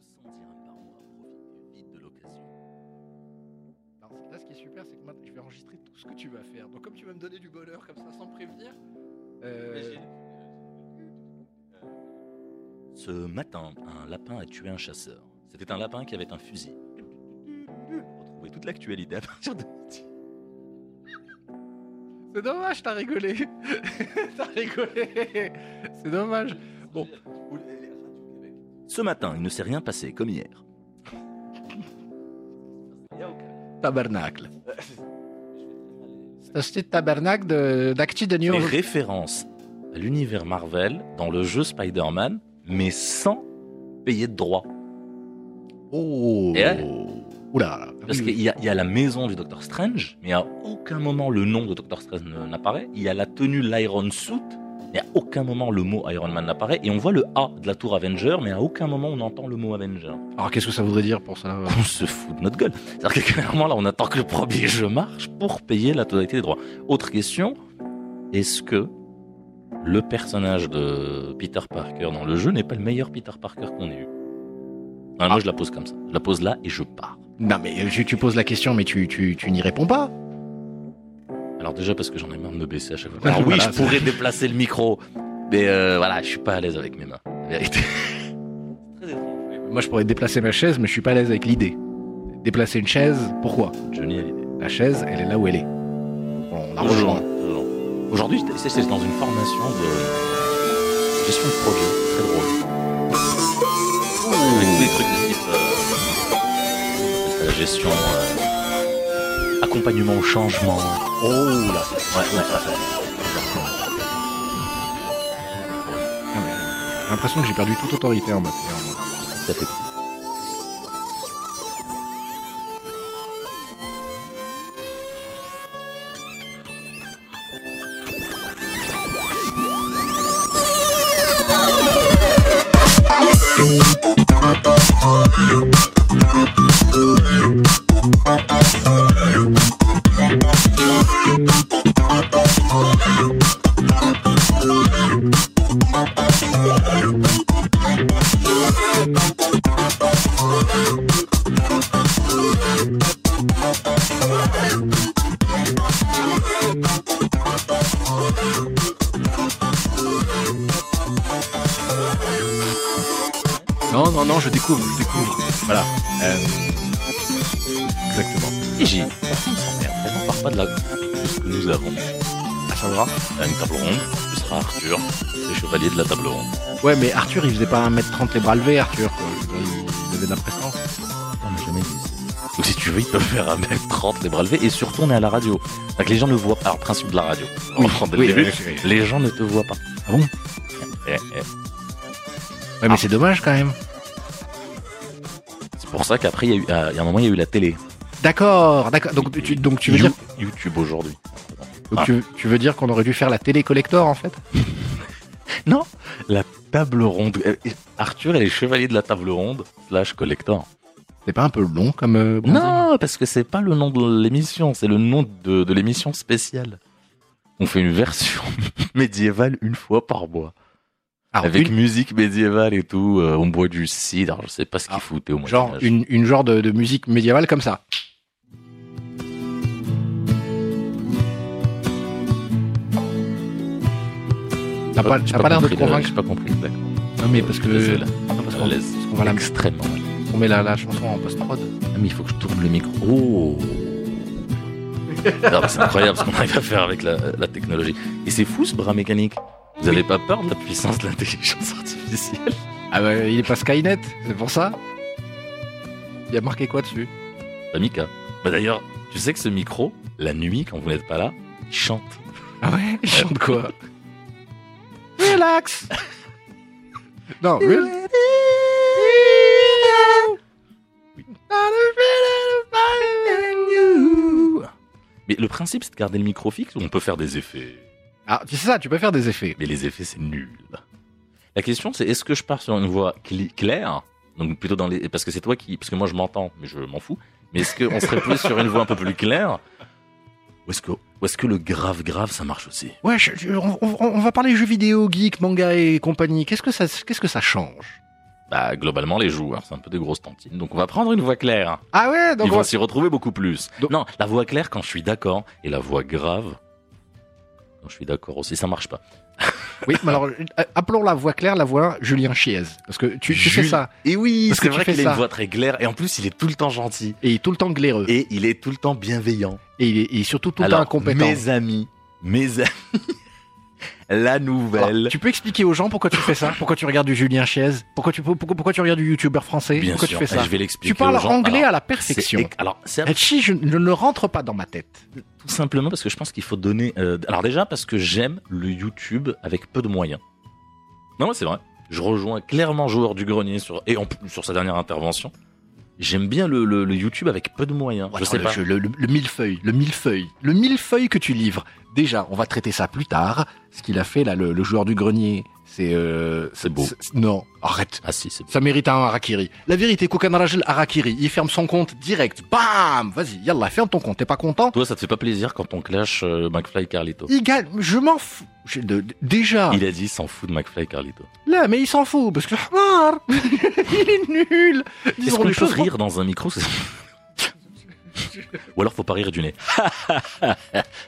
dirhams par mois. Profitez vite de l'occasion. Alors, là, ce qui est super, c'est que maintenant, je vais enregistrer tout ce que tu vas faire. Donc, comme tu vas me donner du bonheur comme ça sans prévenir. euh, Ce matin, un lapin a tué un chasseur. C'était un lapin qui avait un fusil. Retrouvez toute l'actualité à partir de C'est dommage, t'as rigolé. t'as rigolé. C'est dommage. Bon. Ce matin, il ne s'est rien passé comme hier. Tabernacle. C'est de tabernacle de- d'Actu de New York. référence à l'univers Marvel dans le jeu Spider-Man, mais sans payer de droits. Oh. Ouais. Oula. Parce qu'il y, a- il y a la maison du Docteur Strange, mais à aucun moment le nom de Docteur Strange n'apparaît. Il y a la tenue l'Iron Suit, mais à aucun moment le mot Iron Man n'apparaît. Et on voit le A de la tour Avenger, mais à aucun moment on entend le mot Avenger. Alors, qu'est-ce que ça voudrait dire pour ça On se fout de notre gueule. C'est-à-dire que clairement là, on attend que le premier jeu marche pour payer la totalité des droits. Autre question, est-ce que le personnage de Peter Parker dans le jeu n'est pas le meilleur Peter Parker qu'on ait eu? Ah, Moi je la pose comme ça. Je la pose là et je pars. Non, mais euh, tu, tu poses la question, mais tu, tu, tu n'y réponds pas. Déjà parce que j'en ai marre de me baisser à chaque fois. Alors oui, je pourrais déplacer le micro, mais euh, voilà, je suis pas à l'aise avec mes mains. Vérité. Moi, je pourrais déplacer ma chaise, mais je suis pas à l'aise avec l'idée. Déplacer une chaise, pourquoi? Johnny a l'idée. La chaise, elle est là où elle est. On la rejoint. Aujourd'hui, c'est c'est dans une formation de gestion de projet. Très drôle. Avec tous les trucs de type euh, la gestion, euh, accompagnement au changement. Oh là Ouais, ouais, ouais. J'ai l'impression que j'ai perdu toute autorité en matière. Ça fait je découvre, je découvre. Voilà. Euh, Exactement. Et j'ai. Ne. On part pas de la. ce que nous avons. À savoir À une table ronde, ce sera Arthur, les chevaliers de la table ronde. Ouais, mais Arthur, il faisait pas 1m30 les bras levés, Arthur. Quoi. Il avait de la prestance. On n'a jamais dit si tu veux, ils peuvent faire un mètre 30 les bras levés et surtout on est à la radio. Donc les gens ne voient pas. Alors principe de la radio. On Oui, prend dès oui, le début, oui, oui. Les gens ne te voient pas. Ah bon Eh, eh. Ouais, mais Ah. c'est dommage quand même. C'est pour ça qu'après, il y, a eu- ah, il y a un moment, il y a eu la télé. D'accord, d'accord. Donc tu, donc tu veux dire, YouTube aujourd'hui. donc Ah. tu, tu veux dire qu'on aurait dû faire la télé collector en fait Non, la table ronde. Euh, Arthur et les chevaliers de la table ronde slash collector. C'est pas un peu long comme euh, Non, parce que c'est pas le nom de l'émission, c'est le nom de, de l'émission spéciale. On fait une version médiévale une fois par mois. Alors, avec une- musique médiévale et tout, euh, on boit du cidre, je sais pas ce qu'il Ah, foutait au moins. genre une, une genre de, de musique médiévale comme ça. T'as pas, l'air de te convaincre J'ai pas compris, d'accord. Non mais parce que non, parce qu'on va la Extrêmement mal. on met la, la chanson en post prod. Ah, mais il faut que je tourne le micro. Oh C'est incroyable ce qu'on arrive à faire avec la, la technologie. Et c'est fou ce bras mécanique. Vous avez pas peur de la puissance de l'intelligence artificielle? Ah bah il est pas Skynet, c'est pour ça. Il y a marqué quoi dessus? Bah, Mika. Bah d'ailleurs, tu sais que ce micro, la nuit, quand vous n'êtes pas là, il chante. Ah ouais? Il chante quoi? Relax Non, relax. Mais le principe, c'est de garder le micro fixe ou on peut faire des effets Ah, c'est ça, tu peux faire des effets. Mais les effets, c'est nul. La question, c'est est-ce que je pars sur une voix cli- claire? Donc plutôt dans les... Parce que c'est toi qui... Parce que moi, je m'entends, mais je m'en fous. Mais est-ce qu'on serait plus sur une voix un peu plus claire? Ou est-ce que, ou est-ce que le grave grave, ça marche aussi? Ouais, je- je- on, va parler jeux vidéo, geek, manga et compagnie. Qu'est-ce que ça, qu'est-ce que ça change? Bah, globalement, les joueurs, c'est un peu des grosses tantines. Donc, on va prendre une voix claire. Ah ouais, donc Ils on- vont s'y retrouver beaucoup plus. Donc- Non, la voix claire quand je suis d'accord et la voix grave je suis d'accord aussi, ça marche pas. oui, mais alors euh, appelons la voix claire la voix Julien Chiez parce que tu, tu fais Jules- ça Et oui, Parce c'est que vrai qu'il a une voix très claire et en plus, il est tout le temps gentil et il est tout le temps glaireux et, et il est tout le temps bienveillant. il, est, il est surtout tout le temps incompétent. mes amis, mes amis, la nouvelle. Alors, tu peux expliquer aux gens pourquoi tu fais ça? Pourquoi tu regardes du Julien Chiez? Pourquoi tu, pourquoi, pourquoi tu regardes du youtubeur français? Bien Pourquoi sûr, tu fais ça? Je vais l'expliquer. Tu parles aux gens. anglais Alors, à la perfection. Alors, Etchi, je, ne rentre pas dans ma tête. tout simplement parce que je pense qu'il faut donner. euh, alors déjà parce que j'aime le YouTube avec peu de moyens. Non, c'est vrai. Je rejoins clairement joueur du grenier sur et en plus sur sa dernière intervention. J'aime bien le, le- le YouTube avec peu de moyens. je sais le, pas. jeu, le millefeuille, le millefeuille, le millefeuille que tu livres. Déjà, on va traiter ça plus tard. Ce qu'il a fait là, le, le joueur du grenier, c'est euh, C'est beau. Non, arrête. Ah si, c'est Ça mérite un harakiri. La vérité, Koukan Rajel harakiri, il ferme son compte direct. Bam Vas-y, yallah, ferme ton compte. T'es pas content? Toi, ça te fait pas plaisir quand on clash euh, McFly et Carlito? Il gagne. Je m'en fous. Je- de- de- déjà. Il a dit il s'en fout de McFly et Carlito. Là, mais il s'en fout parce que il est nul. Est-ce Disons qu'on les peut choses. rire dans un micro c'est- Ou alors faut pas rire du nez.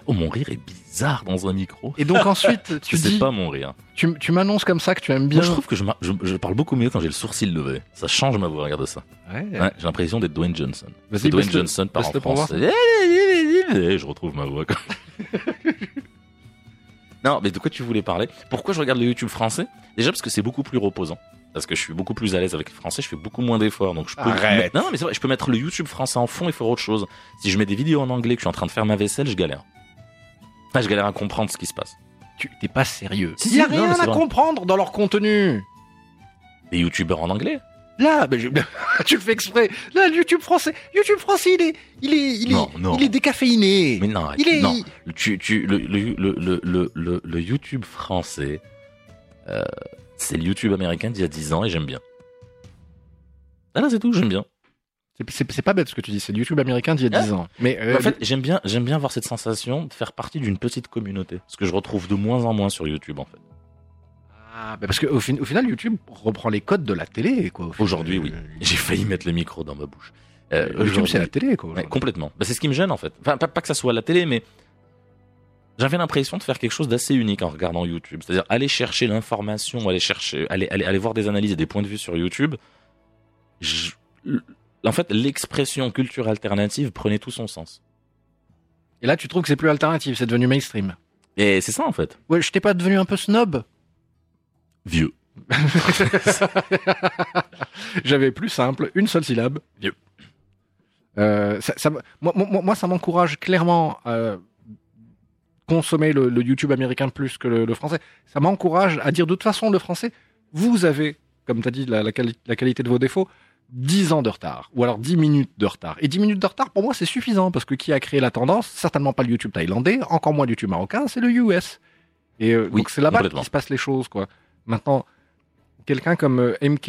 oh mon rire est bizarre dans un micro. Et donc ensuite, tu dis, pas mon rire. tu, tu m'annonces comme ça que tu aimes bien. Moi, je trouve que je, je- je parle beaucoup mieux quand j'ai le sourcil levé. Ça change ma voix, regarde ça. Ouais. Ouais, j'ai l'impression d'être Dwayne Johnson. Vas-y, C'est Dwayne Johnson par en français. Et je retrouve ma voix. quand- non, mais de quoi tu voulais parler? Pourquoi je regarde le YouTube français? Déjà parce que c'est beaucoup plus reposant. Parce que je suis beaucoup plus à l'aise avec le français, je fais beaucoup moins d'efforts. Donc je peux Arrête. mettre- Non, mais vrai, je peux mettre le YouTube français en fond et faire autre chose. Si je mets des vidéos en anglais que je suis en train de faire ma vaisselle, je galère. Enfin, je galère à comprendre ce qui se passe. Tu t'es pas sérieux. Il y a non, rien à comprendre dans leur contenu. Des YouTubeurs en anglais Là, je- tu le fais exprès. Là, le YouTube français, YouTube français, il est, il est, il est, Non, non. il est décaféiné. Mais non, il est, non. Tu, tu, le, le, le, le, le, le- le YouTube français, euh, c'est le YouTube américain d'il y a 10 ans et j'aime bien. Ah là, c'est tout, j'aime bien. c'est- pas bête ce que tu dis. C'est le YouTube américain d'il y a Ah. 10 ans. Mais euh, en fait, j'aime bien, j'aime bien avoir cette sensation de faire partie d'une petite communauté. Ce que je retrouve de moins en moins sur YouTube, en fait. ah, bah parce qu'au fin, au final, YouTube reprend les codes de la télé, quoi. Aujourd'hui, oui. Euh, J'ai failli mettre le micro dans ma bouche. Euh, YouTube, c'est la télé, quoi. Ouais, complètement. Bah, c'est ce qui me gêne en fait. Enfin, pas, pas que ça soit la télé, mais j'avais l'impression de faire quelque chose d'assez unique en regardant YouTube. C'est-à-dire aller chercher l'information, aller chercher, aller, aller, aller voir des analyses et des points de vue sur YouTube. Je- En fait, l'expression culture alternative prenait tout son sens. Et là, tu trouves que c'est plus alternatif, c'est devenu mainstream. Et c'est ça en fait. Ouais, je t'ai pas devenu un peu snob Vieux. J'avais plus simple, une seule syllabe. Vieux. Euh, ça, ça me- moi, moi, moi, ça m'encourage clairement à consommer le, le YouTube américain plus que le, le français. Ça m'encourage à dire de toute façon le français, vous avez, comme tu as dit, la, la quali- la qualité de vos défauts, 10 ans de retard, ou alors 10 minutes de retard. Et 10 minutes de retard, pour moi, c'est suffisant, parce que qui a créé la tendance? Certainement pas le YouTube thaïlandais, encore moins le YouTube marocain, c'est le US. Et euh, Oui, donc c'est là-bas qu'il se passe les choses, quoi. Maintenant, quelqu'un comme euh, MK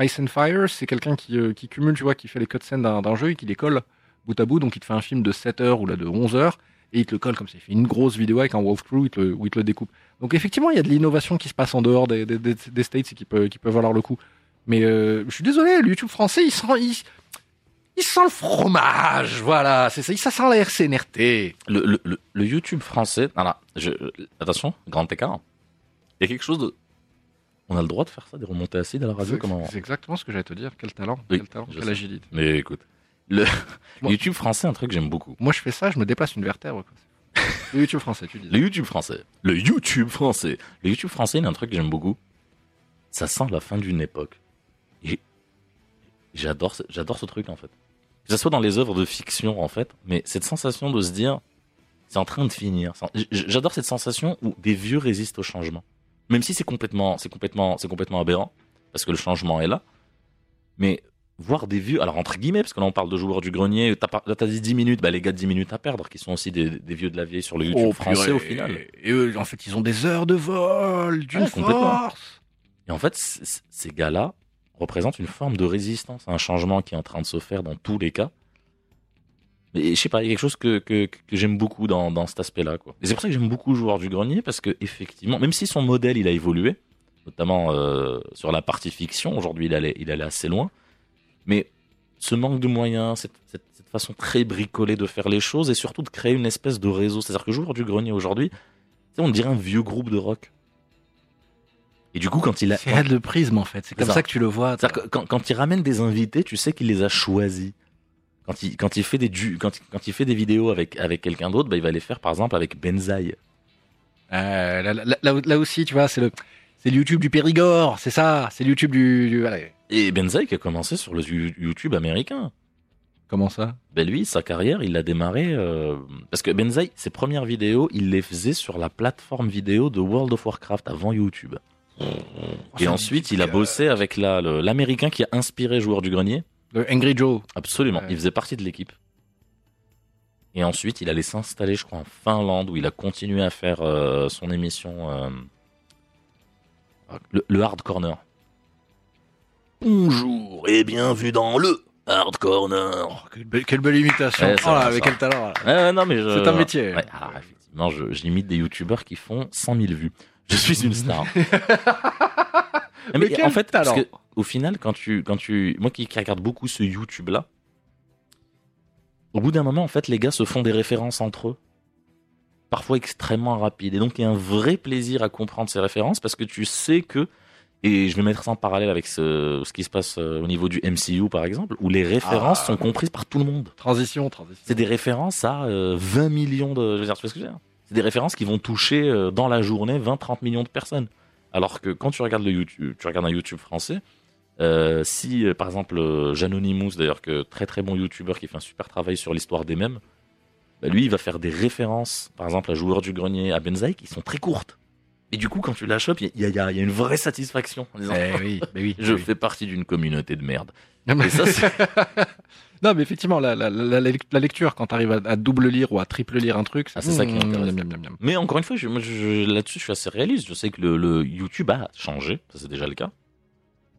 Ice and Fire, c'est quelqu'un qui, euh, qui cumule, tu vois, qui fait les cutscenes d'un jeu et qui les colle bout à bout. Donc il te fait un film de 7 heures ou là de 11 heures et il te le colle comme ça. Il fait une grosse vidéo avec un walkthrough il te le- où il te le découpe. Donc effectivement, il y a de l'innovation qui se passe en dehors des, des, des- des States et qui peut, qui peut valoir le coup. Mais euh, je suis désolé, le YouTube français, il sent, il, il sent le fromage. Voilà, c'est ça. Ça sent la RCNRT. Le, le, le, le YouTube français. Voilà, je, attention, grand écart. Il y a quelque chose de. On a le droit de faire ça, des remontées acides à la radio C'est comment... c'est exactement ce que j'allais te dire. Quel talent, Oui, quel talent, quelle agilité. Mais écoute, le Moi- YouTube français, un truc que j'aime beaucoup. Moi, je fais ça, je me déplace une vertèbre. quoi. Le YouTube français, tu dis. Le YouTube français. Le YouTube français. Le YouTube français, il y a un truc que j'aime beaucoup. Ça sent la fin d'une époque. Et j'adore, ce- j'adore ce truc, en fait. Que ce soit dans les œuvres de fiction, en fait, mais cette sensation de se dire, c'est en train de finir. J'adore cette sensation où des vieux résistent au changement. Même si c'est complètement, c'est complètement, c'est complètement aberrant. Parce que le changement est là. Mais voir des vieux, alors entre guillemets, parce que là on parle de joueurs du grenier, t'as t'as dit 10 minutes, bah les gars de 10 minutes à perdre, qui sont aussi des, des vieux de la vieille sur le YouTube Oh, français purée. au final. Et eux, en fait, ils ont des heures de vol, d'une force. Et en fait, c- c- ces gars-là représentent une forme de résistance à un changement qui est en train de se faire dans tous les cas. Mais je sais pas, il y a quelque chose que, que, que j'aime beaucoup dans, dans cet aspect-là. quoi. Et c'est pour ça que j'aime beaucoup Joueur du Grenier, parce que effectivement, même si son modèle il a évolué, notamment euh, sur la partie fiction. Aujourd'hui, il allait, il allait assez loin. Mais ce manque de moyens, cette, cette- cette façon très bricolée de faire les choses et surtout de créer une espèce de réseau. C'est-à-dire que Joueur du Grenier aujourd'hui, on dirait un vieux groupe de rock. Et du coup, quand il a, C'est le prisme en fait. C'est comme ça. ça. que tu le vois. que quand, quand il ramène des invités, tu sais qu'il les a choisis. Quand il, quand il fait des du, quand, quand il fait des vidéos avec, avec quelqu'un d'autre, bah, il va les faire par exemple avec Benzaï. Euh, là, là- là- là aussi, tu vois, c'est le, c'est le YouTube du Périgord. C'est ça. C'est le YouTube du. Et Benzaï qui a commencé sur le You- YouTube américain. Comment ça? Ben lui, sa carrière, il l'a démarré euh, parce que Benzaï, ses premières vidéos, il les faisait sur la plateforme vidéo de World of Warcraft avant YouTube. Et ensuite, il a bossé avec la- l'américain qui a inspiré Joueur du Grenier. Le Angry Joe. Absolument, Ouais. il faisait partie de l'équipe. Et ensuite, il allait s'installer, je crois, en Finlande, où il a continué à faire euh, son émission, euh, le, le Hard Corner. Bonjour et bienvenue dans le Hard Corner. Quelle belle, quelle belle imitation. Ouais, oh là, avec ça quel talent. Ouais, non, mais je- C'est un métier. Ouais, alors, effectivement, je- j'imite des youtubeurs qui font 100 000 vues. Je suis une star. mais, Mais quel en fait, parce que, au final, quand tu, quand tu, moi qui, qui regarde beaucoup ce YouTube là, au bout d'un moment, en fait, les gars se font des références entre eux, parfois extrêmement rapides, et donc il y a un vrai plaisir à comprendre ces références parce que tu sais que, et je vais mettre ça en parallèle avec ce, ce qui se passe euh, au niveau du MCU par exemple, où les références Ah. sont comprises par tout le monde. Transition, transition. C'est des références à euh, 20 millions de. Je veux dire, tu vois ce que je veux dire? C'est des références qui vont toucher euh, dans la journée 20-30 millions de personnes. Alors que quand tu regardes le YouTube, tu regardes un YouTube français, euh, si euh, par exemple euh, Janonymous, d'ailleurs que très très bon YouTuber qui fait un super travail sur l'histoire des mèmes, bah, lui il va faire des références, par exemple à Joueur du Grenier, à Benzaï, qui sont très courtes. Et du coup, quand tu la chopes, il y, a- y y une vraie satisfaction en disant Eh oui, mais oui. je oui. fais partie d'une communauté de merde. Non, mais- Et ça, c'est- non, mais effectivement, la, la, la, la- la lecture, quand tu arrives à, à double lire ou à triple lire un truc, Ah, c'est ça qui Mmh, m'intéresse. Mais encore une fois, je, là-dessus, je suis assez réaliste. Je sais que le, le YouTube a changé, ça c'est déjà le cas.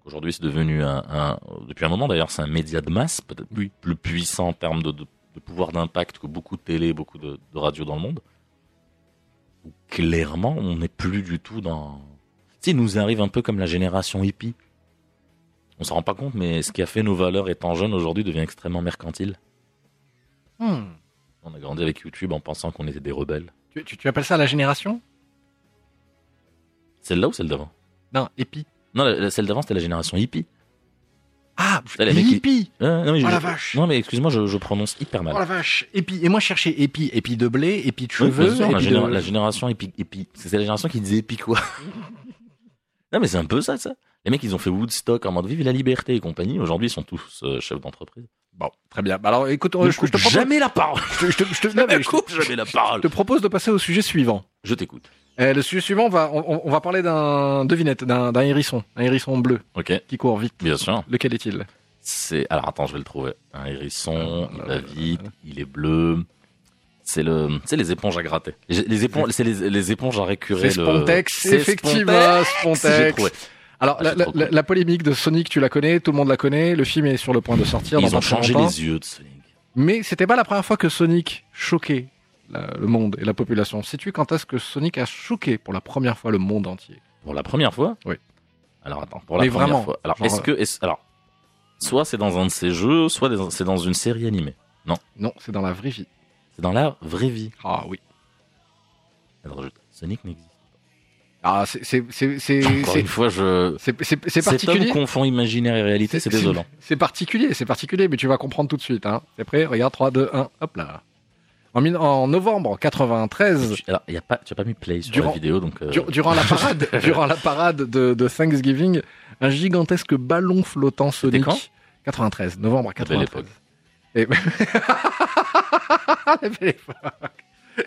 Aujourd'hui, c'est devenu un, un- depuis un moment d'ailleurs, c'est un média de masse, peut-être plus, plus puissant en termes de, de- de pouvoir d'impact que beaucoup de télé, beaucoup de, de radio dans le monde. Où clairement, on n'est plus du tout dans. Tu sais, il nous arrive un peu comme la génération hippie. On s'en rend pas compte, mais ce qui a fait nos valeurs étant jeunes aujourd'hui devient extrêmement mercantile. Hmm. On a grandi avec YouTube en pensant qu'on était des rebelles. Tu, tu, tu appelles ça la génération? Celle-là ou celle d'avant? Non, épi. Non, la- la- celle d'avant, c'était la génération hippie. Ah, Là, les mecs, ils- hippie Euh, non, mais Oh je- la vache Non, mais excuse-moi, je, je prononce hyper mal. Oh la vache Épi. Et moi, je cherchais épi. Épi de blé, épi de cheveux, bien sûr, la, épi généra- de... la génération épi, épi- c'est la génération qui disait épi quoi? non, mais c'est un peu ça, ça. Les mecs, ils ont fait Woodstock en mode vive la liberté et compagnie. Aujourd'hui, ils sont tous euh, chefs d'entreprise. Bon, très bien. Bah alors, écoute, je, je te propose... jamais la parole. je te- je te- je te- non, mais Ne je te- coupe jamais la parole. je te propose de passer au sujet suivant. Je t'écoute. Euh, le sujet suivant, on va, on, on va parler d'un devinette, d'un hérisson, un hérisson bleu qui court vite. bien sûr. Lequel est-il? C'est alors attends, je vais le trouver. Un hérisson, Ah, il va là, vite, il est bleu. C'est le, c'est les éponges à gratter. Les, éponges, c'est les, les éponges à récurer. C'est le- Spontex, C'est effectivement, Spontex. Spontex. Alors, Ah, la, polémique de Sonic, tu la connais, tout le monde la connaît, le film est sur le point de sortir. Ils ont changé les yeux de Sonic. Mais c'était pas la première fois que Sonic choquait la- le monde et la population. Sais-tu quand est-ce que Sonic a choqué pour la première fois le monde entier? Pour la première fois? Oui. Alors attends, pour la Mais première vraiment, fois. Alors genre, est-ce que alors soit c'est dans un de ses jeux, soit c'est dans une série animée. Non, c'est dans la vraie vie. C'est dans la vraie vie. Ah oui. Alors, Sonic n'existe. Ah, c'est Encore une fois, je c'est- cet homme particulier. confond imaginaire et réalité, c'est désolant. C'est particulier, c'est particulier, mais tu vas comprendre tout de suite. Hein. T'es prêt? Regarde, 3, 2, 1, hop là. En, en novembre 93, Tu- Alors, y a pas, tu as pas mis play sur Durant- la vidéo, donc. euh, dur- durant la parade, durant la parade de, de Thanksgiving, un gigantesque ballon flottant Sonic. quand? 93, novembre belle 93. époque. Et... La belle époque.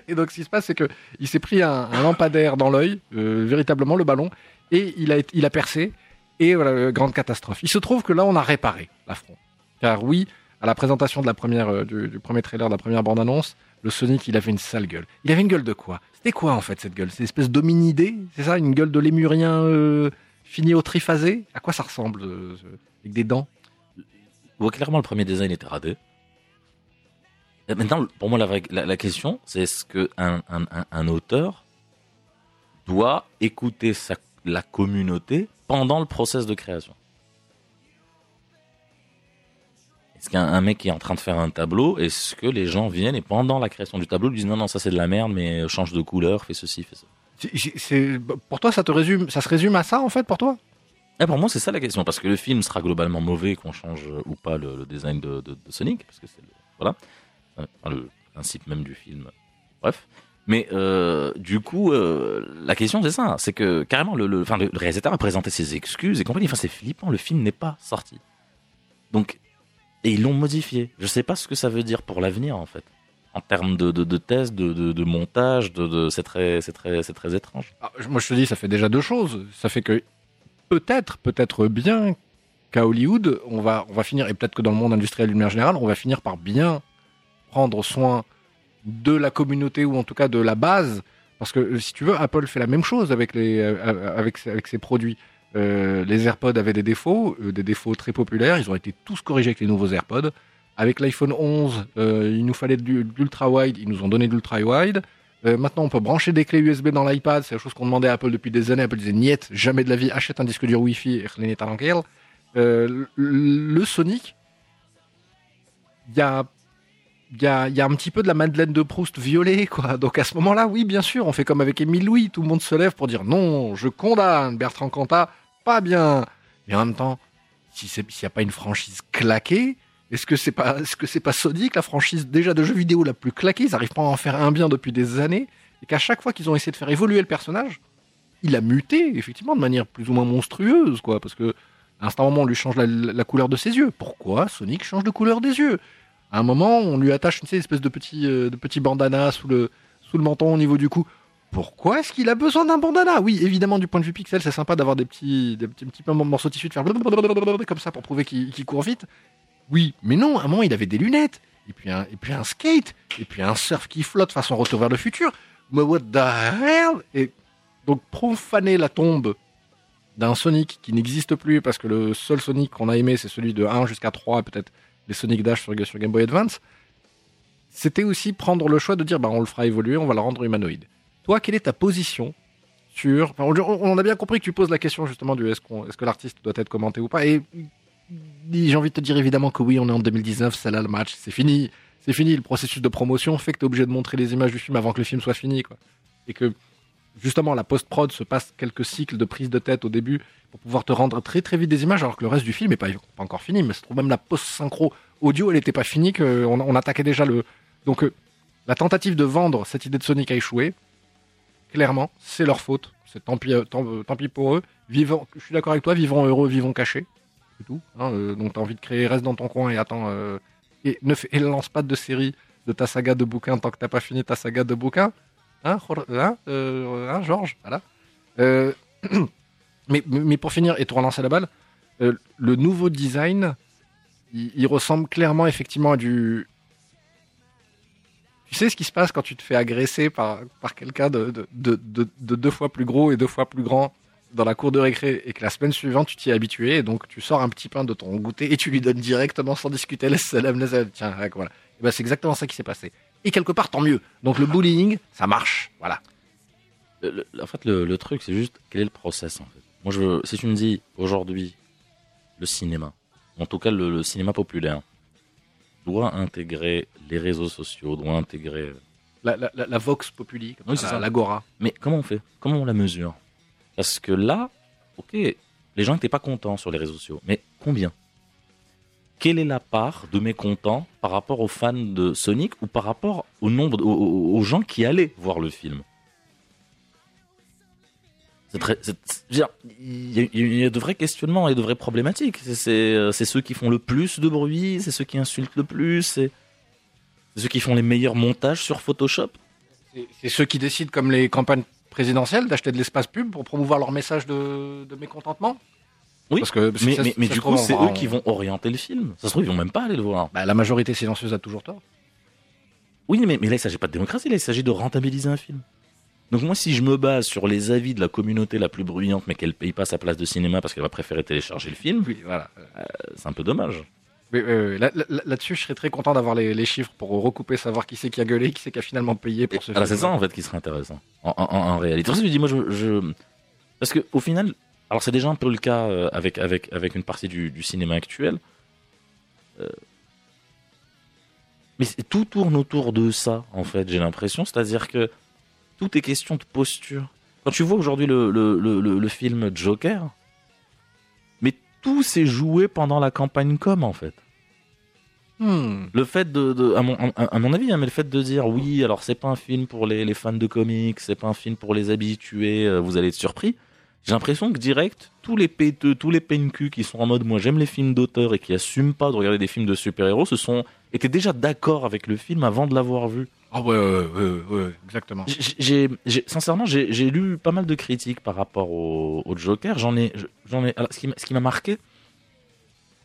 Et donc, ce qui se passe, c'est que il s'est pris un, lampadaire dans l'œil, euh, véritablement le ballon, et il a, il a percé. Et voilà, euh, grande catastrophe. Il se trouve que là, on a réparé l'affront. Car oui, à la présentation de la première, euh, du, premier trailer, de la première bande-annonce, le Sonic, il avait une sale gueule. Il avait une gueule de quoi? C'était quoi en fait cette gueule? C'est une espèce d'hominidé C'est ça? Une gueule de lémurien fini au triphasé? À quoi ça ressemble Avec des dents? Ouais, clairement, le premier design était raté. Et Maintenant, pour moi, la, vraie- la, la question, c'est est-ce que un, un, un- auteur doit écouter sa, la communauté pendant le process de création? Est-ce qu'un un mec qui est en train de faire un tableau, est-ce que les gens viennent et pendant la création du tableau lui disent non non ça c'est de la merde mais change de couleur, fais ceci, fais ça. Pour toi, ça te résume, ça se résume à ça en fait pour toi? Et pour moi c'est ça la question parce que le film sera globalement mauvais qu'on change euh, ou pas le, le design de, de- de Sonic parce que c'est voilà Le principe même du film. Bref. Mais euh, du coup, euh, la question c'est ça, c'est que carrément le, le, le réalisateur a présenté ses excuses et compagnie. Enfin, c'est flippant, le film n'est pas sorti. Donc, et ils l'ont modifié. Je sais pas ce que ça veut dire pour l'avenir en fait, en termes de, de, de tests, de, de, montage, de, de c'est très, très, très étrange. Ah, Moi, je te dis, ça fait déjà deux choses. Ça fait que peut-être, peut-être bien qu'à Hollywood, on va, on va finir, et peut-être que dans le monde industriel d'une manière générale, on va finir par bien prendre soin de la communauté ou en tout cas de la base. Parce que euh, si tu veux, Apple fait la même chose avec, les, euh, avec, ses- avec ses produits. Euh, les AirPods avaient des défauts, euh, des défauts très populaires. Ils ont été tous corrigés avec les nouveaux AirPods. Avec l'iPhone 11, euh, il nous fallait de l'ultra wide, ils nous ont donné de l'ultra wide. Euh, maintenant, on peut brancher des clés USB dans l'iPad. C'est la chose qu'on demandait à Apple depuis des années. Apple disait niet, jamais de la vie, achète un disque dur Wi-Fi. Euh, le Sonic, il y a, il y, a, un petit peu de la Madeleine de Proust violée, quoi. Donc à ce moment-là, oui, bien sûr, on fait comme avec Émile Louis. Tout le monde se lève pour dire non, je condamne Bertrand Cantat, pas bien. Mais en même temps, si s'il n'y a pas une franchise claquée, est-ce que c'est pas, est-ce que pas Sonic, la franchise déjà de jeux vidéo la plus claquée? Ils n'arrivent pas à en faire un bien depuis des années. Et qu'à chaque fois qu'ils ont essayé de faire évoluer le personnage, il a muté, effectivement, de manière plus ou moins monstrueuse, quoi. Parce que à un certain moment, on lui change la, la couleur de ses yeux. Pourquoi Sonic change de couleur des yeux? À un moment, on lui attache une espèce de petit, euh, de petit bandana sous le, sous le menton au niveau du cou. Pourquoi est-ce qu'il a besoin d'un bandana? Oui, évidemment, du point de vue pixel, c'est sympa d'avoir des petits, des petits, petits morceaux de tissu, de faire comme ça pour prouver qu'il court vite. Oui, mais non, à un moment, il avait des lunettes, et puis un, et puis un skate, et puis un surf qui flotte façon retour vers le futur. Mais what the hell? Et donc, profaner la tombe d'un Sonic qui n'existe plus, parce que le seul Sonic qu'on a aimé, c'est celui de 1 jusqu'à 3, peut-être les Sonic Dash sur, Game Boy Advance, c'était aussi prendre le choix de dire, bah, on le fera évoluer, on va le rendre humanoïde. Toi, quelle est ta position sur... on, a bien compris que tu poses la question justement du est-ce est-ce que l'artiste doit être commenté ou pas, et j'ai envie de te dire évidemment que oui, on est en 2019, c'est là le match, c'est fini. C'est fini, le processus de promotion fait que tu es obligé de montrer les images du film avant que le film soit fini. Quoi. Et que justement, la post-prod se passe quelques cycles de prise de tête au début pour pouvoir te rendre très très vite des images, alors que le reste du film n'est pas, encore fini. Mais se trouve même la post-synchro audio, elle n'était pas finie, qu'on on attaquait déjà le. Donc euh, la tentative de vendre cette idée de Sonic a échoué. Clairement, c'est leur faute. C'est tant pis, euh, tant, euh, tant pis pour eux. Vivons, je suis d'accord avec toi, vivons heureux, vivons cachés. C'est tout. hein, euh, donc t'as envie de créer, reste dans ton coin et attends. euh, et ne et lance pas de série de ta saga de bouquins tant que t'as pas fini ta saga de bouquins. Hein, hein, euh, hein, Georges Voilà. Euh, mais, mais pour finir et te relancer la balle, euh, le nouveau design, il, ressemble clairement effectivement à du. Tu sais ce qui se passe quand tu te fais agresser par, par quelqu'un de, de, de, de- de deux fois plus gros et deux fois plus grand dans la cour de récré et que la semaine suivante tu t'y es habitué et donc tu sors un petit pain de ton goûter et tu lui donnes directement sans discuter laisse salam laisse tiens voilà ben c'est exactement ça qui s'est passé et quelque part tant mieux donc le bullying ça marche voilà Le- le- en fait, le, le truc, c'est juste quel est le process en fait? Moi, je veux, si tu me dis aujourd'hui, le cinéma, en tout cas le, cinéma populaire, doit intégrer les réseaux sociaux, doit intégrer. la, la, la, la vox populi comme Oui, ça. l'agora Mais comment on fait? Comment on la mesure? Parce que là, ok, les gens n'étaient pas contents sur les réseaux sociaux, mais combien? Quelle est la part de mécontents par rapport aux fans de Sonic ou par rapport au nombre, aux, gens qui allaient voir le film? Il y, a- de vrais questionnements et de vraies problématiques. Euh, c'est ceux qui font le plus de bruit, c'est ceux qui insultent le plus, c'est ceux qui font les meilleurs montages sur Photoshop. C'est- ceux qui décident comme les campagnes présidentielles d'acheter de l'espace pub pour promouvoir leur message de mécontentement? Oui, Parce que Mais, ça- mais, ça mais se du coup, c'est eux qui vont orienter le film. Ça se trouve, ils vont même pas aller le voir. Bah, la majorité silencieuse a toujours tort Oui, mais, mais là, il s'agit pas de démocratie, là, il s'agit de rentabiliser un film. Donc moi, si je me base sur les avis de la communauté la plus bruyante, mais qu'elle paye pas sa place de cinéma parce qu'elle va préférer télécharger le film, oui voilà euh, c'est un peu dommage. Oui, oui, oui. Là- là- Là-dessus, je serais très content d'avoir les, les chiffres pour recouper, savoir qui c'est qui a gueulé, qui c'est qui a finalement payé pour ce Alors c'est film. ça en fait qui serait intéressant. En, en- en réalité. C'est ça que je dis, moi, je, je- Parce que au final, alors c'est déjà un peu le cas euh, avec, avec, avec une partie du, du cinéma actuel. Euh, mais tout tourne autour de ça, en fait, j'ai l'impression. C'est-à-dire que tout est question de posture. Quand tu vois aujourd'hui le, le, le, film Joker, mais tout s'est joué pendant la campagne com, en fait. Hmm. Le fait de, de- à, mon, à, à mon avis, hein, mais le fait de dire oui, alors c'est pas un film pour les, les fans de comics, c'est pas un film pour les habitués, euh, vous allez être surpris. J'ai l'impression que direct, tous les péteux, tous les PNQ qui sont en mode moi j'aime les films d'auteur et qui assument pas de regarder des films de super-héros, se sont étaient déjà d'accord avec le film avant de l'avoir vu. Ah ouais, ouais, ouais, ouais, exactement. J'ai- sincèrement, j'ai lu pas mal de critiques par rapport au, au Joker. J'en ai, j'en ai. alors, ce qui m'a- ce qui m'a marqué,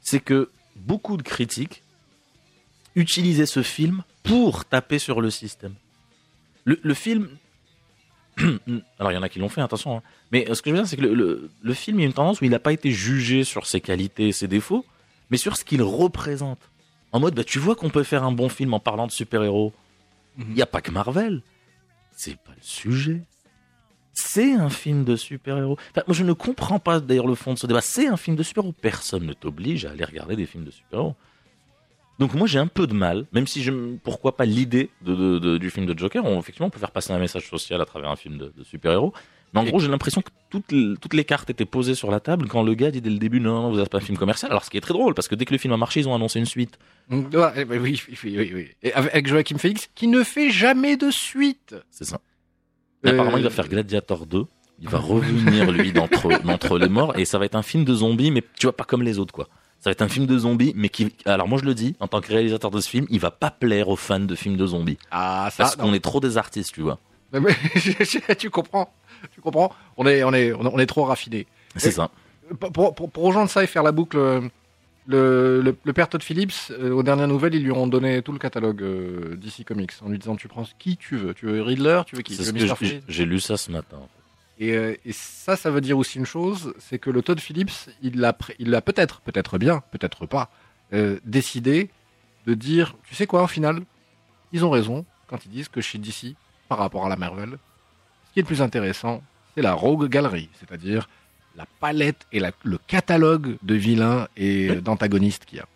c'est que beaucoup de critiques utilisaient ce film pour taper sur le système. Le, le film. Alors, il y en a qui l'ont fait, attention. hein. Mais euh, ce que je veux dire, c'est que le, le- le film, il y a une tendance où il n'a pas été jugé sur ses qualités et ses défauts, mais sur ce qu'il représente. En mode, bah, tu vois qu'on peut faire un bon film en parlant de super-héros. Il n'y a pas que Marvel. C'est pas le sujet. C'est un film de super-héros. Enfin, moi, je ne comprends pas d'ailleurs le fond de ce débat. C'est un film de super-héros. Personne ne t'oblige à aller regarder des films de super-héros. Donc moi j'ai un peu de mal, même si je pourquoi pas l'idée de, de- de- du film de Joker, on, effectivement on peut faire passer un message social à travers un film de, super-héros, mais en Et- gros j'ai l'impression que toutes, les- toutes les cartes étaient posées sur la table quand le gars dit dès le début non, non vous n'êtes pas un film commercial, alors ce qui est très drôle parce que dès que le film a marché ils ont annoncé une suite. Ouais, eh ben oui, oui, oui, oui. Et avec Joachim Phoenix, qui ne fait jamais de suite. C'est ça. Euh, Apparemment, il va faire Gladiator 2. Il va revenir, lui, d'entre d'entre les morts. Et ça va être un film de zombies, mais tu vois, pas comme les autres, quoi. Ça va être un film de zombies, mais qui. Alors, moi, je le dis, en tant que réalisateur de ce film, il va pas plaire aux fans de films de zombies. Ah, ça, Parce qu'on est trop des artistes, tu vois. Mais- mais- tu comprends, tu comprends. On est, on est, on est trop raffiné. C'est ça. Pour, pour, pour rejoindre ça et faire la boucle, euh, le, le, le père Todd Phillips, euh, aux dernières nouvelles, ils lui ont donné tout le catalogue euh, DC Comics en lui disant tu prends qui tu veux. Tu veux Riddler, tu veux qui? J'ai- lu ça ce matin. Et ça, ça veut dire aussi une chose, c'est que le Todd Phillips, il a, il a peut-être, peut-être bien, peut-être pas, euh, décidé de dire, tu sais quoi, au final, ils ont raison quand ils disent que chez DC, par rapport à la Marvel, ce qui est le plus intéressant, c'est la Rogue Gallery, c'est-à-dire la palette et la- le catalogue de vilains et euh, d'antagonistes qu'il y a.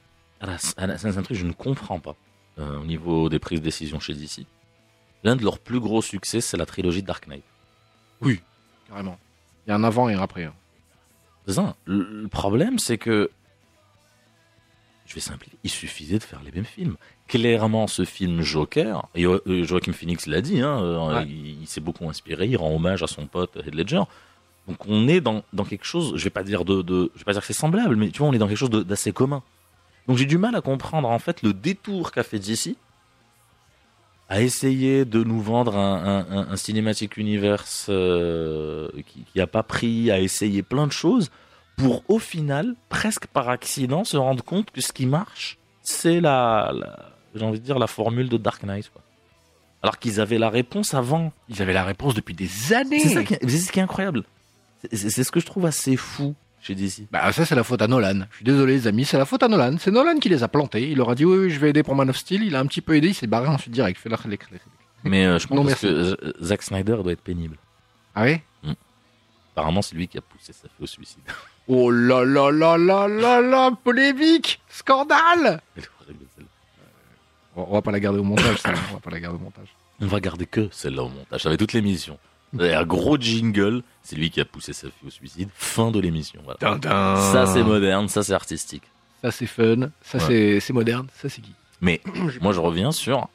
Ah c'est ah c'est un truc que je ne comprends pas euh, au niveau des prises de décision chez DC. L'un de leurs plus gros succès, c'est la trilogie Dark Knight. Carrément. Il y a un avant et un après. hein. Ça. Le, problème, c'est que. Je vais simplifier. Il suffisait de faire les mêmes films. Clairement, ce film Joker, et Jo- euh, Joaquin Phoenix l'a dit, hein, euh, Ouais. il, il s'est beaucoup inspiré, il rend hommage à son pote Heath Ledger. Donc on est dans, dans quelque chose, je vais pas dire de, de- je vais pas dire que c'est semblable, mais tu vois, on est dans quelque chose d'assez commun. Donc j'ai du mal à comprendre en fait le détour qu'a fait DC à essayer de nous vendre un, un, un- un cinématique universe euh, qui, qui a pas pris, à essayer plein de choses pour au final, presque par accident, se rendre compte que ce qui marche, c'est la, la- j'ai envie de dire la formule de Dark Knight. Quoi. Alors qu'ils avaient la réponse avant. Ils avaient la réponse depuis des années. C'est ça qui est, c'est ce qui est incroyable. C'est ce que je trouve assez fou chez DC. Bah ça c'est la faute à Nolan. Je suis désolé les amis, c'est la faute à Nolan. C'est Nolan qui les a plantés. Il leur a dit oui, oui je vais aider pour Man of Steel. Il a un petit peu aidé, il s'est barré ensuite direct. Fait Mais euh, je pense Non, que Zack Snyder doit être pénible. Ah oui? Apparemment, c'est lui qui a poussé sa fille au suicide. Oh là là là là là là, polémique, scandale. On va pas la garder au montage, ça. On va pas la garder au montage. On va garder que celle-là au montage. Avec toute l'émission. Un gros jingle, c'est lui qui a poussé sa fille au suicide. Fin de l'émission. Voilà. Tintin. Ça, c'est moderne, ça, c'est artistique. Ça c'est fun, ça Ouais. c'est moderne, ça c'est qui Mais moi, je reviens sur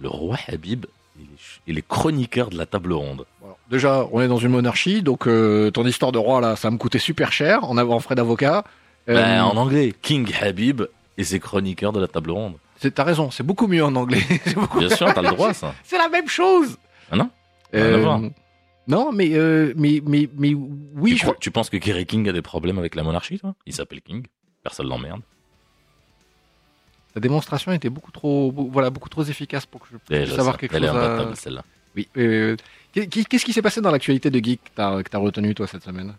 le roi Habib et les, ch- et les chroniqueurs de la table ronde. Déjà, on est dans une monarchie, donc euh, ton histoire de roi là, ça va me coûter super cher en avant frais d'avocat. Euh, Ben, en anglais, King Habib et ses chroniqueurs de la table ronde. T'as raison, c'est beaucoup mieux en anglais. Beaucoup- Bien sûr, t'as le droit, ça. C'est la même chose. Ah non voir. Non, mais, euh, mais, mais, mais oui, tu, je crois- tu penses que Kerry King a des problèmes avec la monarchie, toi? Il s'appelle King. Personne l'emmerde. la démonstration était beaucoup trop, voilà, beaucoup trop efficace pour que je puisse Déjà, savoir ça. quelque Elle est chose. à- imbattable, celle-là. Oui. euh, qu'est- Qu'est-ce qui s'est passé dans l'actualité de Geek que que t'as retenu toi cette semaine?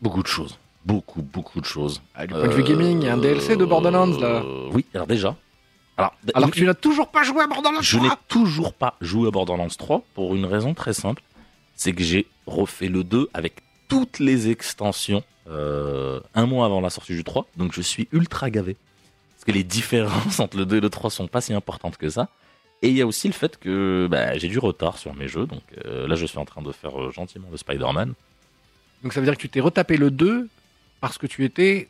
Beaucoup de choses. Beaucoup, beaucoup de choses. ah, Du point de vue gaming, il y a un DLC de Borderlands là. Euh, Oui, alors déjà. Alors, Alors que tu n'as toujours pas joué à Borderlands je 3 n'ai toujours pas joué à Borderlands 3 pour une raison très simple. C'est que j'ai refait le 2 avec toutes les extensions euh, un mois avant la sortie du 3, donc je suis ultra gavé. Parce que les différences entre le 2 et le 3 sont pas si importantes que ça. Et il y a aussi le fait que bah, j'ai du retard sur mes jeux, donc euh, là je suis en train de faire euh, gentiment le Spider-Man. Donc ça veut dire que tu t'es retapé le 2 parce que tu étais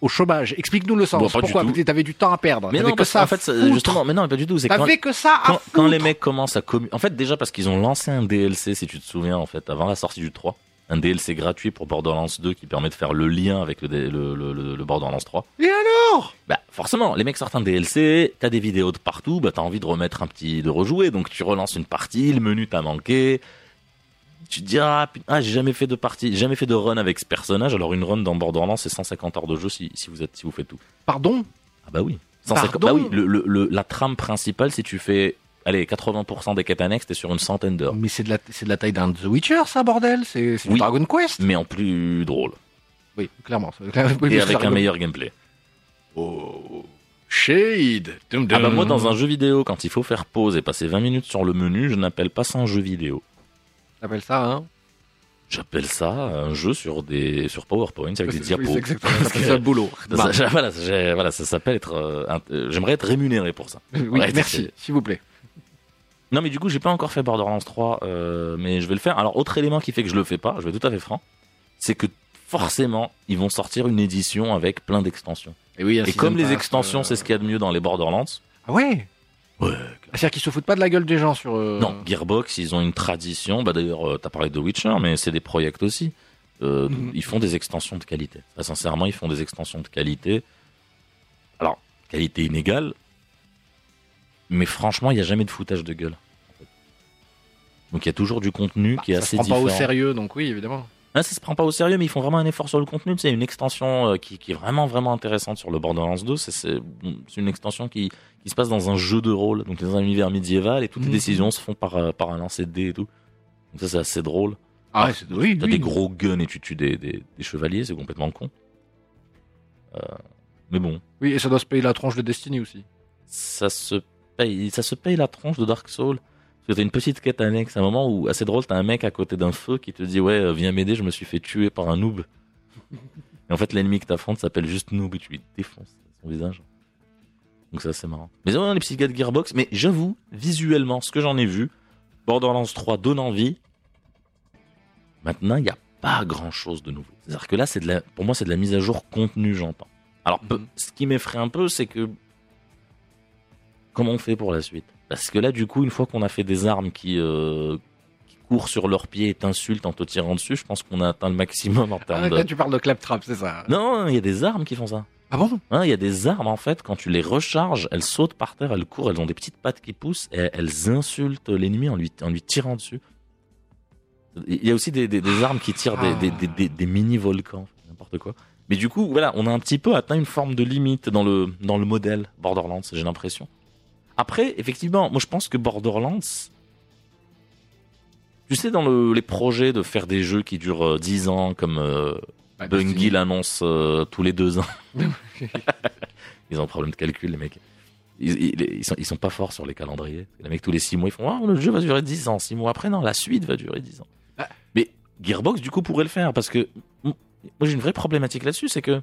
au chômage. Explique-nous le sens. Bon, Pourquoi que T'avais du temps à perdre. Mais non, que ça. à fait, justement, mais non, pas du tout. C'est quand, que ça. quand, quand les mecs commencent à communiquer. En fait, déjà parce qu'ils ont lancé un DLC, si tu te souviens, en fait, avant la sortie du 3. Un DLC gratuit pour Borderlands 2 qui permet de faire le lien avec le, dé- le, le, le- le Borderlands 3. Et alors? Bah, forcément, les mecs sortent un DLC, t'as des vidéos de partout, bah, t'as envie de remettre un petit, de rejouer, donc tu relances une partie, le menu t'a manqué. Tu te dis, ah, ah, j'ai jamais fait de partie, j'ai jamais fait de run avec ce personnage, alors une run dans Borderlands, c'est 150 heures de jeu si, si vous êtes, si vous faites tout. Pardon? Ah bah oui. 150 Pardon bah oui, le, le- le- la trame principale, si tu fais, allez, 80% des quêtes annexes, t'es sur une centaine d'heures. Mais c'est de la, c'est de la taille d'un The Witcher, ça, bordel. C'est du Oui. Dragon Quest. Mais en plus drôle. Oui, clairement. ça- clairement, oui, Et avec un meilleur gameplay. Oh. Shade. Dum, Ah bah moi, dans un jeu vidéo, quand il faut faire pause et passer 20 minutes sur le menu, je n'appelle pas ça un jeu vidéo. T'appelles ça, hein J'appelle ça un jeu sur des sur PowerPoint avec des Oui, diapos. C'est exactement Parce ça. C'est un boulot. Ça, ça- voilà, j'ai- voilà, ça s'appelle être. euh, euh, J'aimerais être rémunéré pour ça. Oui, merci, c'est- s'il vous plaît. Non, mais du coup, j'ai pas encore fait Borderlands 3, euh, mais je vais le faire. Alors, autre élément qui fait que je le fais pas, je vais être tout à fait franc, c'est que forcément, ils vont sortir une édition avec plein d'extensions. Et oui, Et comme les extensions, euh, c'est ce qu'il y a de mieux dans les Borderlands. Ah ouais? Ouais. C'est-à-dire qu'ils se foutent pas de la gueule des gens sur. euh, Non, Gearbox, ils ont une tradition. Bah d'ailleurs, euh, t'as parlé de Witcher, mais c'est des projets aussi. Euh, Mhm. Ils font des extensions de qualité. Très sincèrement, ils font des extensions de qualité. Alors, qualité inégale, mais franchement, il n'y a jamais de foutage de gueule. Donc il y a toujours du contenu qui est Bah, ça se assez prend différent. pas au sérieux, donc oui, évidemment. Ah, ça se prend pas au sérieux, mais ils font vraiment un effort sur le contenu. Sais, une extension euh, qui, qui est vraiment vraiment intéressante sur le Borderlands 2, c'est- c'est c'est une extension qui, qui se passe dans un jeu de rôle, donc dans un univers médiéval, et toutes les Mhm. décisions se font par, euh, par un lancer de dés et tout. Donc ça, c'est assez drôle. Ah ouais, c'est oui, T'as oui. des gros guns et tu tues des, des, des chevaliers, c'est complètement con. Euh, mais bon, Oui, et ça doit se payer la tronche de Destiny aussi. ça se paye, ça se paye la tronche de Dark Souls. T'as une petite quête annexe, un moment où, assez drôle, t'as un mec à côté d'un feu qui te dit, ouais, euh, viens m'aider, je me suis fait tuer par un noob. et en fait, l'ennemi que t'affrontes s'appelle juste noob et tu lui défonces son visage. Donc c'est assez marrant. Mais ouais, les petits gars de Gearbox, mais j'avoue, visuellement, ce que j'en ai vu, Borderlands 3 donne envie. Maintenant, il n'y a pas grand chose de nouveau. C'est-à-dire que là, c'est de la, pour moi, c'est de la mise à jour contenu, j'entends. Alors, peu- Mhm. ce qui m'effraie un peu, c'est que comment on fait pour la suite? Parce que là, du coup, une fois qu'on a fait des armes qui, euh, qui courent sur leurs pieds et t'insultent en te tirant dessus, je pense qu'on a atteint le maximum en termes Ah, de. là, tu parles de claptrap, c'est ça Non, il y a des armes qui font ça. Ah bon? Hein, Il y a des armes, en fait, quand tu les recharges, elles sautent par terre, elles courent, elles ont des petites pattes qui poussent et elles insultent l'ennemi en lui, en lui tirant dessus. Il y a aussi des, des- des armes qui tirent des, des- des- des- des mini-volcans, n'importe quoi. Mais du coup, voilà, on a un petit peu atteint une forme de limite dans le, dans le modèle Borderlands, j'ai l'impression. Après, effectivement, moi je pense que Borderlands, tu sais, dans le- les projets de faire des jeux qui durent euh, 10 ans, comme euh, Bungie l'annonce euh, tous les deux ans. Ils ont un problème de calcul, les mecs. Ils, ils, ils sont, ils sont pas forts sur les calendriers. Les mecs, tous les 6 mois, ils font Ah, le jeu va durer 10 ans. 6 mois après, non, la suite va durer 10 ans. Ah. Mais Gearbox, du coup, pourrait le faire parce que moi, j'ai une vraie problématique là-dessus c'est que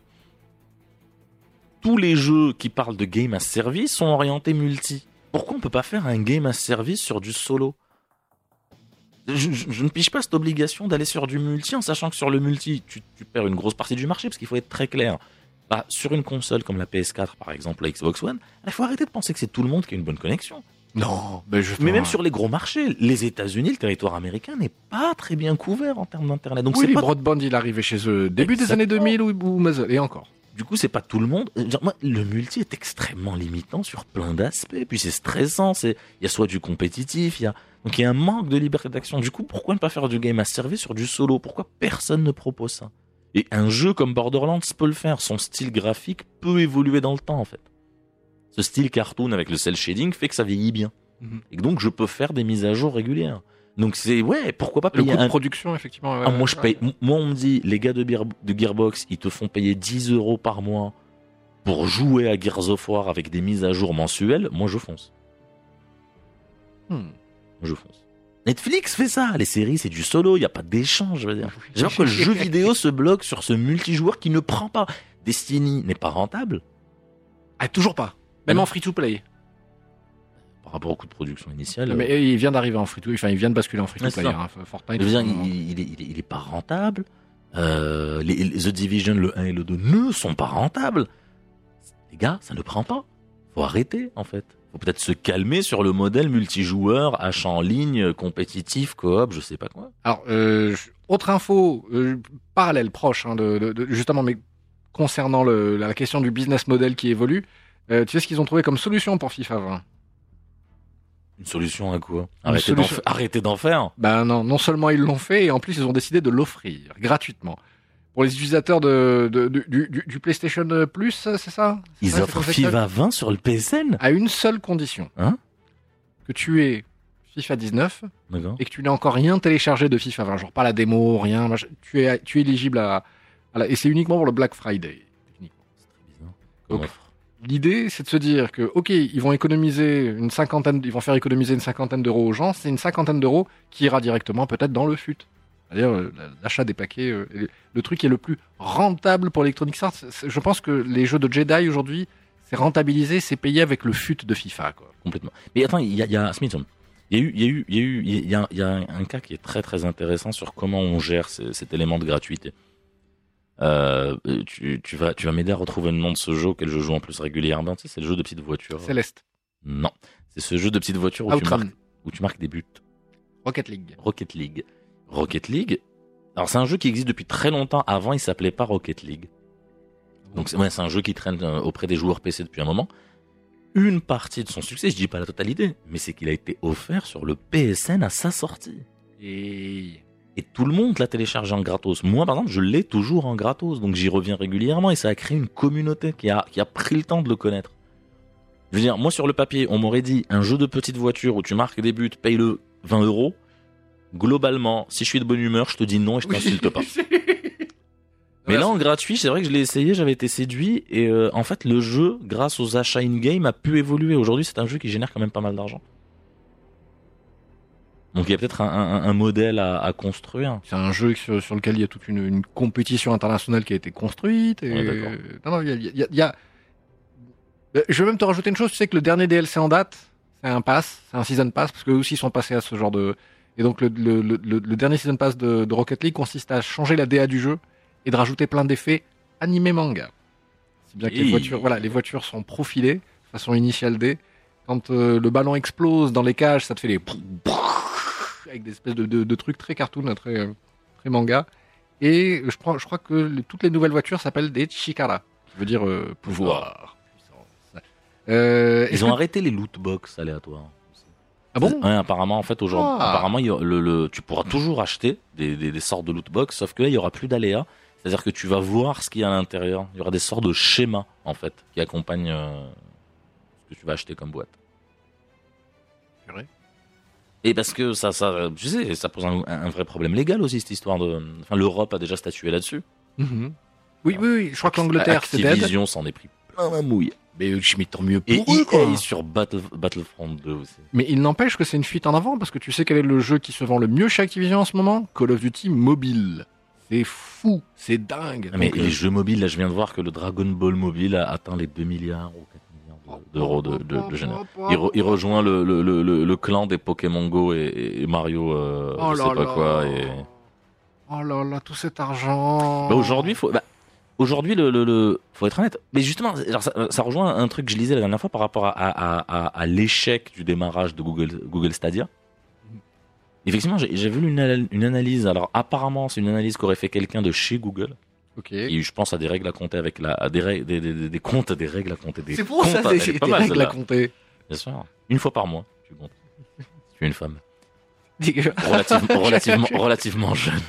tous les jeux qui parlent de game as service sont orientés multi. Pourquoi on peut pas faire un game as service sur du solo? Je, je- je ne pige pas cette obligation d'aller sur du multi en sachant que sur le multi, tu, tu perds une grosse partie du marché parce qu'il faut être très clair. Bah, sur une console comme la PS4 par exemple, la Xbox One, il faut arrêter de penser que c'est tout le monde qui a une bonne connexion. Non, mais je. Mais même sur les gros marchés, les États-Unis, le territoire américain n'est pas très bien couvert en termes d'internet. Donc oui, pas Broadband, il arrivait chez eux début des années Exactement. 2000 ou, ou Muzzle, et encore. Du coup, c'est pas tout le monde. Genre, moi, le multi est extrêmement limitant sur plein d'aspects. Puis c'est stressant. C'est, il y a soit du compétitif, il y a, donc il y a un manque de liberté d'action. Du coup, pourquoi ne pas faire du game à service sur du solo? Pourquoi personne ne propose ça? Et un jeu comme Borderlands peut le faire. Son style graphique peut évoluer dans le temps, en fait. Ce style cartoon avec le cel shading fait que ça vieillit bien. Mhm. Et donc, je peux faire des mises à jour régulières. Donc c'est, ouais, pourquoi pas Le payer coût de production, effectivement. ah, moi, je paye. Moi, on me dit, les gars de, Beer- de Gearbox, ils te font payer 10 euros par mois pour jouer à Gears of War avec des mises à jour mensuelles. Moi, je fonce. Hmm. Moi, je fonce. Netflix fait ça. Les séries, c'est du solo. Il n'y a pas d'échange, je veux dire. J'ai que le jeu vidéo se bloque sur ce multijoueur qui ne prend pas. Destiny n'est pas rentable. Ah, toujours pas. Même Non. en free-to-play. Par rapport au coût de production initial. Mais il vient d'arriver en free-to-play. Enfin, il vient de basculer en free-to-play. Ouais, c'est ça. hein. Fortnite. Je veux dire, ils sont- il, il est, il, pas rentable. Euh, les, les The Division, le 1 et le 2 ne sont pas rentables. Les gars, ça ne prend pas. Faut arrêter, en fait. Faut peut-être se calmer sur le modèle multijoueur, achat en ligne, compétitif, coop, je sais pas quoi. Alors, euh, autre info euh, parallèle, proche, hein, de, de- de- justement, mais concernant le- la question du business model qui évolue. euh, tu sais ce qu'ils ont trouvé comme solution pour FIFA 20 Une solution à quoi? Arrêtez d'en solution- faire. Ben non, non seulement ils l'ont fait, et en plus ils ont décidé de l'offrir gratuitement. Pour les utilisateurs de, de- du, du- du PlayStation Plus, c'est ça? Ils ça, offrent FIFA 20 sur le PSN À une seule condition. Hein? Que tu aies FIFA 19 D'accord. et que tu n'aies encore rien téléchargé de FIFA 20. Genre pas la démo, rien. Tu es, tu es éligible à, à la- Et c'est uniquement pour le Black Friday. techniquement. C'est très bizarre. Comme Donc, offre. L'idée, c'est de se dire que, ok, ils vont économiser une cinquantaine, ils vont faire économiser une cinquantaine d'euros aux gens. C'est une cinquantaine d'euros qui ira directement peut-être dans le fut. C'est-à-dire euh, l'achat des paquets. euh, le truc qui est le plus rentable pour Electronic Arts. Je pense que les jeux de Jedi aujourd'hui, c'est rentabilisé, c'est payé avec le fut de FIFA. Quoi. complètement. Mais attends, il y a, y il y a eu, il y a eu, il y a eu, il y a, un cas qui est très très intéressant sur comment on gère ce- cet élément de gratuité. Euh, tu, tu vas, tu vas m'aider à retrouver le nom de ce jeu auquel je joue en plus régulièrement. Tu sais, c'est le jeu de petites voitures. Céleste, Non, c'est ce jeu de petites voitures où tu, marques, où tu marques des buts. Rocket League. Rocket League. Rocket League. Alors c'est un jeu qui existe depuis très longtemps. Avant, il s'appelait pas Rocket League. Donc c'est ouais, c'est un jeu qui traîne euh, auprès des joueurs PC depuis un moment. Une partie de son succès, je dis pas la totalité, mais c'est qu'il a été offert sur le PSN à sa sortie. Et Et tout le monde l'a téléchargé en gratos. Moi, par exemple, je l'ai toujours en gratos, donc j'y reviens régulièrement et ça a créé une communauté qui a, qui a pris le temps de le connaître. Je veux dire, moi sur le papier, on m'aurait dit un jeu de petite voiture où tu marques des buts, paye-le 20 euros. Globalement, si je suis de bonne humeur, je te dis non et je t'insulte pas. Mais là, en gratuit, c'est vrai que je l'ai essayé, j'avais été séduit, et euh, en fait, le jeu, grâce aux achats in-game, a pu évoluer. Aujourd'hui, c'est un jeu qui génère quand même pas mal d'argent. Donc il y a peut-être un, un- un modèle à, à construire. C'est un jeu sur, sur lequel il y a toute une, une compétition internationale qui a été construite. Et... Ouais, non, non, il y a, y a- y a- Euh, Je vais même te rajouter une chose. Tu sais que le dernier DLC en date, c'est un pass, c'est un season pass, parce qu'eux aussi sont passés à ce genre de. Et donc le, le, le, le- dernier season pass de, de Rocket League consiste à changer la DA du jeu et de rajouter plein d'effets animé manga. C'est bien que les voitures, voilà, les voitures sont profilées façon initiale D. Quand euh, le ballon explose dans les cages, ça te fait des avec des espèces de, de, de trucs très cartoon, très, euh, très manga. Et je crois, je crois que les- toutes les nouvelles voitures s'appellent des Chikara, qui veut dire euh, pouvoir. Euh, Ils ont que- arrêté les loot box aléatoires. Ah bon? Ouais, apparemment, en fait, aujourd'hui, Ah. apparemment, le, le- tu pourras toujours acheter des, des, des sortes de loot box, sauf que là, il y aura plus d'aléas. C'est-à-dire que tu vas voir ce qu'il y a à l'intérieur. Il y aura des sortes de schémas, en fait, qui accompagnent euh, ce que tu vas acheter comme boîte. Et parce que ça, ça, tu sais, ça pose un, un vrai problème légal aussi, cette histoire de. Enfin, l'Europe a déjà statué là-dessus. Mhm. Oui, oui, oui, je crois que l'Angleterre, c'est dead. Activision s'en est pris plein la mouille. Mais je m'y tant mieux Et pour eux, quoi. EA sur Battle, Battlefront 2 aussi. Mais il n'empêche que c'est une fuite en avant, parce que tu sais quel est le jeu qui se vend le mieux chez Activision en ce moment? Call of Duty Mobile. C'est fou, c'est dingue. Ah, mais Donc, les euh, jeux mobiles, là, je viens de voir que le Dragon Ball mobile a atteint les 2 milliards ou 4 milliards de- d'euros de, de, de génère. Il, re- il rejoint le, le, le, le, clan des Pokémon Go et, et Mario, euh, Oh je là sais pas là. quoi. Et... Oh là là, tout cet argent. Bah, aujourd'hui, faut, bah, aujourd'hui, le, le, le, faut être honnête. Mais justement, alors, ça, ça rejoint un truc que je lisais la dernière fois par rapport à, à, à, à l'échec du démarrage de Google, Google Stadia. Effectivement, j'ai vu une, une analyse. Alors, apparemment, c'est une analyse qu'aurait fait quelqu'un de chez Google. Ok. Et je pense à des règles à compter avec la, à des, règles, des, des, des, des comptes, des règles à compter. Des C'est pour ça, pas des mal, règles à compter. Bien sûr. Une fois par mois, tu comptes. tu es une femme. Moi, Relativement, jeune.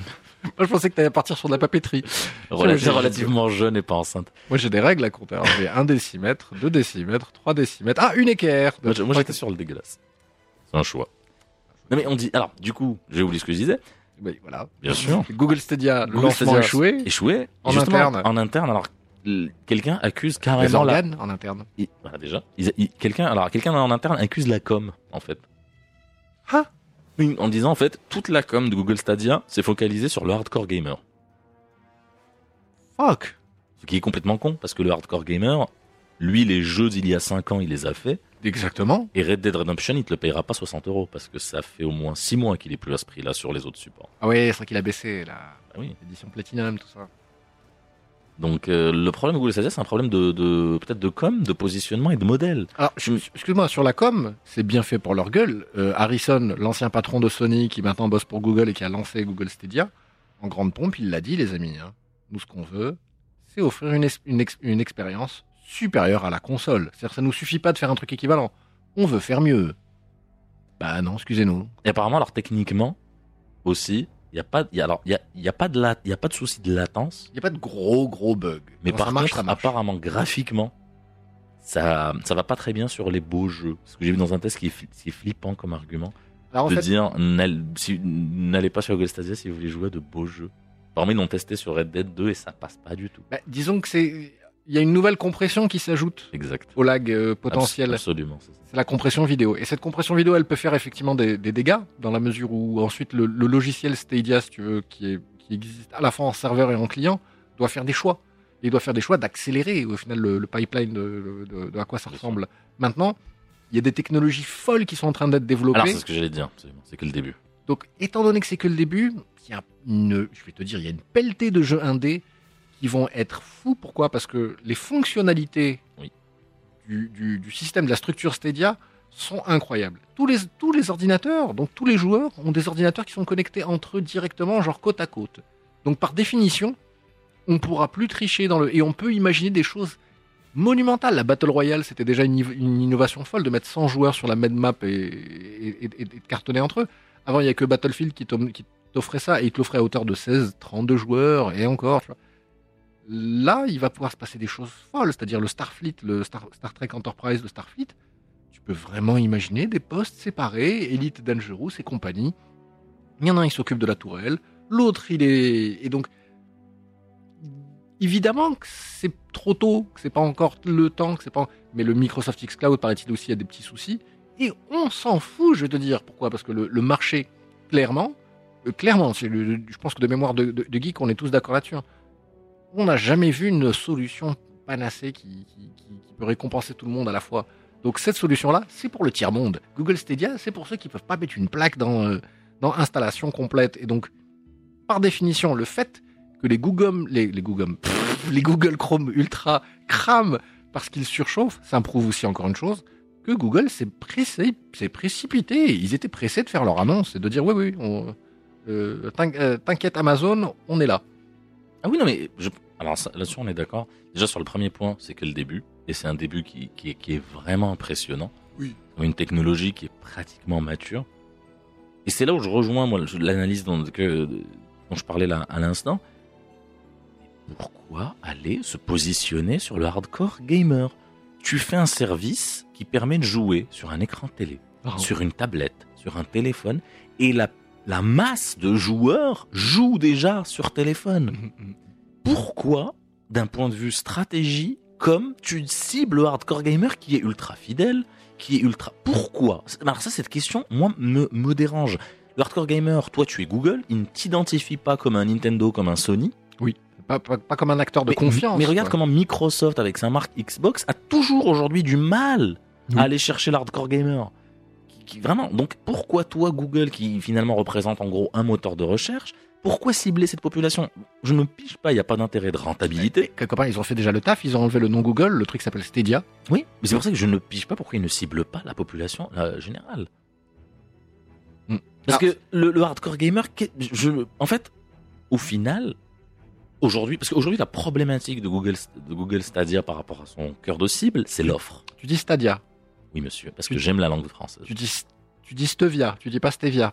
je pensais que t'allais partir sur de la papeterie. Relati- j'ai- relativement jeune et pas enceinte. Moi, j'ai des règles à compter. J'ai un décimètre, deux décimètres, trois décimètres. Ah, une équerre. Moi, moi, j'étais sur le dégueulasse. C'est un choix. Non, mais on dit. Alors, du coup, j'ai oublié ce que je disais. Oui, voilà. Bien sûr. Google Stadia, le Google lancement Stadia, échoué. Échoué. En justement, interne. En interne, alors, quelqu'un accuse Les carrément la. organes en interne. il- voilà, déjà. Il- quelqu'un, alors, quelqu'un en interne accuse la com, en fait. Ah en disant en fait, toute la com de Google Stadia s'est focalisée sur le hardcore gamer. Fuck. Ce qui est complètement con, parce que le hardcore gamer, lui, les jeux d'il y a 5 ans, il les a fait. Exactement. Et Red Dead Redemption, il te le payera pas 60 euros, parce que ça fait au moins 6 mois qu'il est plus à ce prix-là sur les autres supports. Ah ouais, c'est vrai qu'il a baissé la Ah oui. édition Platinum, tout ça. Donc euh, le problème de Google Stadia, c'est un problème de, de peut-être de com, de positionnement et de modèle. Alors, excuse-moi, sur la com, c'est bien fait pour leur gueule. Euh, Harrison, l'ancien patron de Sony, qui maintenant bosse pour Google et qui a lancé Google Stadia, en grande pompe, il l'a dit, les amis. hein. Nous, ce qu'on veut, c'est offrir une, es- une, ex- une expérience supérieure à la console. C'est-à-dire, ça nous suffit pas de faire un truc équivalent. On veut faire mieux. Bah non, excusez-nous. Et apparemment, alors techniquement aussi, il y a pas, y a, alors il y a, y pas de la, il y a pas de souci de latence. Il n'y a pas de gros, gros bugs. Mais Quand par ça marche, contre, ça marche. apparemment, graphiquement, ça, ça va pas très bien sur les beaux jeux. Parce que j'ai vu dans un test qui est, fli- qui est flippant comme argument. Alors, en de fait, dire, si- n'allez pas sur Google Stadia si vous voulez jouer à de beaux jeux. Parmi ils l'ont testé sur Red Dead 2 et ça passe pas du tout. bah, disons que c'est. Il y a une nouvelle compression qui s'ajoute Exact. au lag euh, potentiel. Abs- Absolument. c'est la compression vidéo. Et cette compression vidéo, elle peut faire effectivement des, des dégâts, dans la mesure où ensuite le, le logiciel Stadia, si tu veux, qui, est, qui existe à la fois en serveur et en client, doit faire des choix. Et il doit faire des choix d'accélérer au final le, le pipeline de, de- de à quoi ça ressemble. Maintenant, il y a des technologies folles qui sont en train d'être développées. Alors c'est ce que j'allais dire. absolument. C'est que le début. Donc, étant donné que c'est que le début, il y a une, je vais te dire, il y a une pelletée de jeux indés qui vont être fous. Pourquoi? Parce que les fonctionnalités Oui. du, du- du système de la structure Stadia sont incroyables. Tous les, tous les ordinateurs, donc tous les joueurs, ont des ordinateurs qui sont connectés entre eux directement, genre côte à côte. Donc, par définition, on pourra plus tricher dans le. Et on peut imaginer des choses monumentales. La Battle Royale, c'était déjà une, inno- une innovation folle de mettre 100 joueurs sur la même map et, et- et- et de cartonner entre eux. Avant, il n'y a que Battlefield qui t'offrait ça, et il te l'offrait à hauteur de 16, 32 joueurs, et encore, tu vois. Là, il va pouvoir se passer des choses folles, c'est-à-dire le Starfleet, le Star, Trek Enterprise, le Starfleet. Tu peux vraiment imaginer des postes séparés, Elite Dangerous et compagnie. Il y en a un, il s'occupe de la tourelle, l'autre, il est... Et donc, évidemment que c'est trop tôt, que c'est pas encore le temps, c'est pas... Mais le Microsoft X Cloud, paraît-il aussi, a des petits soucis. Et on s'en fout, je vais te dire. Pourquoi? Parce que le, marché, clairement, euh, clairement, le- je pense que de mémoire de geek, on est tous d'accord là-dessus. hein. On n'a jamais vu une solution panacée qui, peut récompenser tout le monde à la fois. Donc cette solution-là, c'est pour le tiers-monde. Google Stadia, c'est pour ceux qui peuvent pas mettre une plaque dans, euh, dans installation complète. Et donc, par définition, le fait que les Google, les, Google, les Google Chrome Ultra crament parce qu'ils surchauffent, ça prouve aussi encore une chose, que Google s'est pressé, s'est précipité. Ils étaient pressés de faire leur annonce et de dire oui, oui, euh, euh, t'inquiète Amazon, on est là. Ah oui, non, mais je... alors là-dessus, on est d'accord. Déjà, sur le premier point, c'est que le début. Et c'est un début qui, qui, est, qui est vraiment impressionnant. Oui. Une technologie qui est pratiquement mature. Et c'est là où je rejoins, l'analyse dont, je parlais là à l'instant. Pourquoi aller se positionner sur le hardcore gamer? Tu fais un service qui permet de jouer sur un écran télé, sur une tablette, sur un téléphone, et la, la masse de joueurs joue déjà sur téléphone pourquoi, d'un point de vue stratégie, comme tu cibles le hardcore gamer qui est ultra fidèle, qui est ultra... Pourquoi? Alors ça, cette question, moi, me, me dérange. Le hardcore gamer, toi, tu es Google, il ne t'identifie pas comme un Nintendo, comme un Sony. Pas, pas- pas comme un acteur de mais, confiance. Mais regarde quoi. comment Microsoft, avec sa marque Xbox, a toujours aujourd'hui du mal Oui. à aller chercher l'hardcore gamer. Qui- qui- vraiment. Donc pourquoi toi, Google, qui finalement représente en gros un moteur de recherche, pourquoi cibler cette population? Je ne pige pas, il n'y a pas d'intérêt de rentabilité. Quelque part, ils ont fait déjà le taf, ils ont enlevé le nom Google, le truc s'appelle Stadia. Oui, mais c'est pour ça que je ne pige pas pourquoi ils ne ciblent pas la population euh, générale. Hmm. Parce Alors- que le, le hardcore gamer, je, en fait, au final, aujourd'hui, parce qu'aujourd'hui la problématique de Google, de Google Stadia par rapport à son cœur de cible, c'est l'offre. Tu dis Stadia, Oui, monsieur, parce que j'aime la langue française. tu dis, tu dis Stevia, tu dis pas Stevia.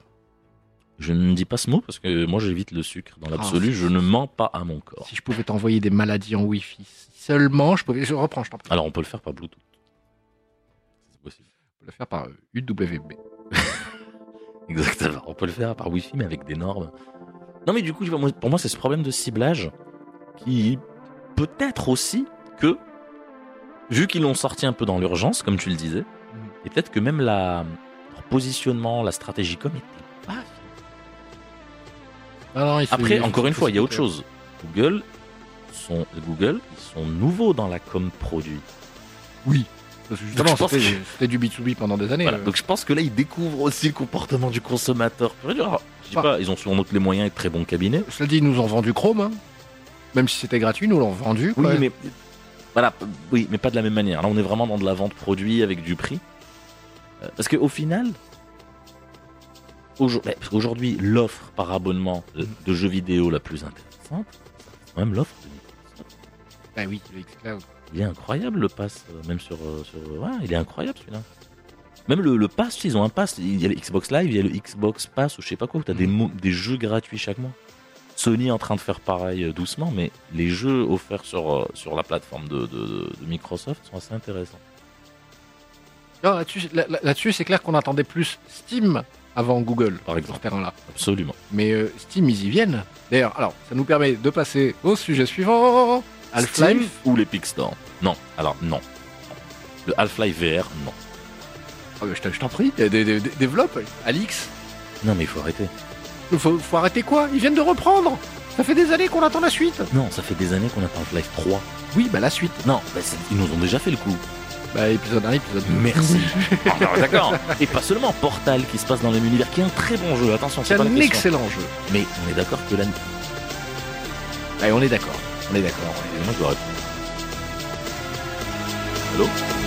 Je ne dis pas ce mot parce que moi j'évite le sucre. Dans l'absolu, Ah, je ne mens pas à mon corps. Si je pouvais t'envoyer des maladies en Wi-Fi, seulement je pouvais. Je reprends, je t'en prie. Alors on peut le faire par Bluetooth. C'est possible. Je peux le faire par euh, UWB. Exactement. On peut le faire par Wi-Fi, mais avec des normes. Non, mais du coup, pour moi, c'est ce problème de ciblage qui peut-être aussi que, vu qu'ils l'ont sorti un peu dans l'urgence, comme tu le disais, et peut-être que même la, leur positionnement, la stratégie com était Ah non, il se- Après, encore une fois, il y a autre chose. Google, sont, Google, ils sont nouveaux dans la com produit. Oui. Parce que justement, c'était que- du B2B pendant des années. Voilà. euh. Donc je pense que là, ils découvrent aussi le comportement du consommateur. Alors, Je sais Ah. pas, ils ont sûrement les moyens et de très bons cabinets. Cela dit, ils nous ont vendu Chrome. hein. Même si c'était gratuit, nous l'ont vendu. Oui, quoi. mais voilà, oui, mais pas de la même manière. Là, on est vraiment dans de la vente produit avec du prix. Euh, Parce qu'au final, aujourd- mais parce qu'aujourd'hui, l'offre par abonnement de, de jeux vidéo la plus intéressante, c'est quand même l'offre de Microsoft. Bah oui, le xCloud. Il est incroyable le pass, euh, même sur, euh, sur ouais, il est incroyable celui-là. Même le, le pass, tu ils ont un pass. Il y a le Xbox Live, il y a le Xbox Pass ou je sais pas quoi, où t'as des, mo- des jeux gratuits chaque mois. Sony est en train de faire pareil euh, doucement, mais les jeux offerts sur, euh, sur la plateforme de, de- de- de Microsoft sont assez intéressants. Là-dessus, là- c'est clair qu'on attendait plus Steam avant Google, Par sur ce exemple. terrain-là. Absolument. Mais euh, Steam, ils y viennent. D'ailleurs, alors, ça nous permet de passer au sujet suivant. Half-Life. ou l'Epic Store? Non, alors non. Le Half-Life VR, non. Mais je t'en- prie, dé- dé- dé- développe. Alix, Non, mais il faut arrêter. faut, faut arrêter quoi? Ils viennent de reprendre. Ça fait des années qu'on attend la suite. Non, ça fait des années qu'on attend Half-Life 3. Oui, bah la suite. Non, bah, ils nous ont déjà fait le coup. Bah épisode 1, épisode 2. Merci. Ah, non, D'accord. Et pas seulement Portal qui se passe dans le même univers, qui est un très bon jeu. Attention, C'est un excellent jeu. Mais on est d'accord que là, Allez, on est d'accord. On est d'accord. moi je dois répondre. Allô?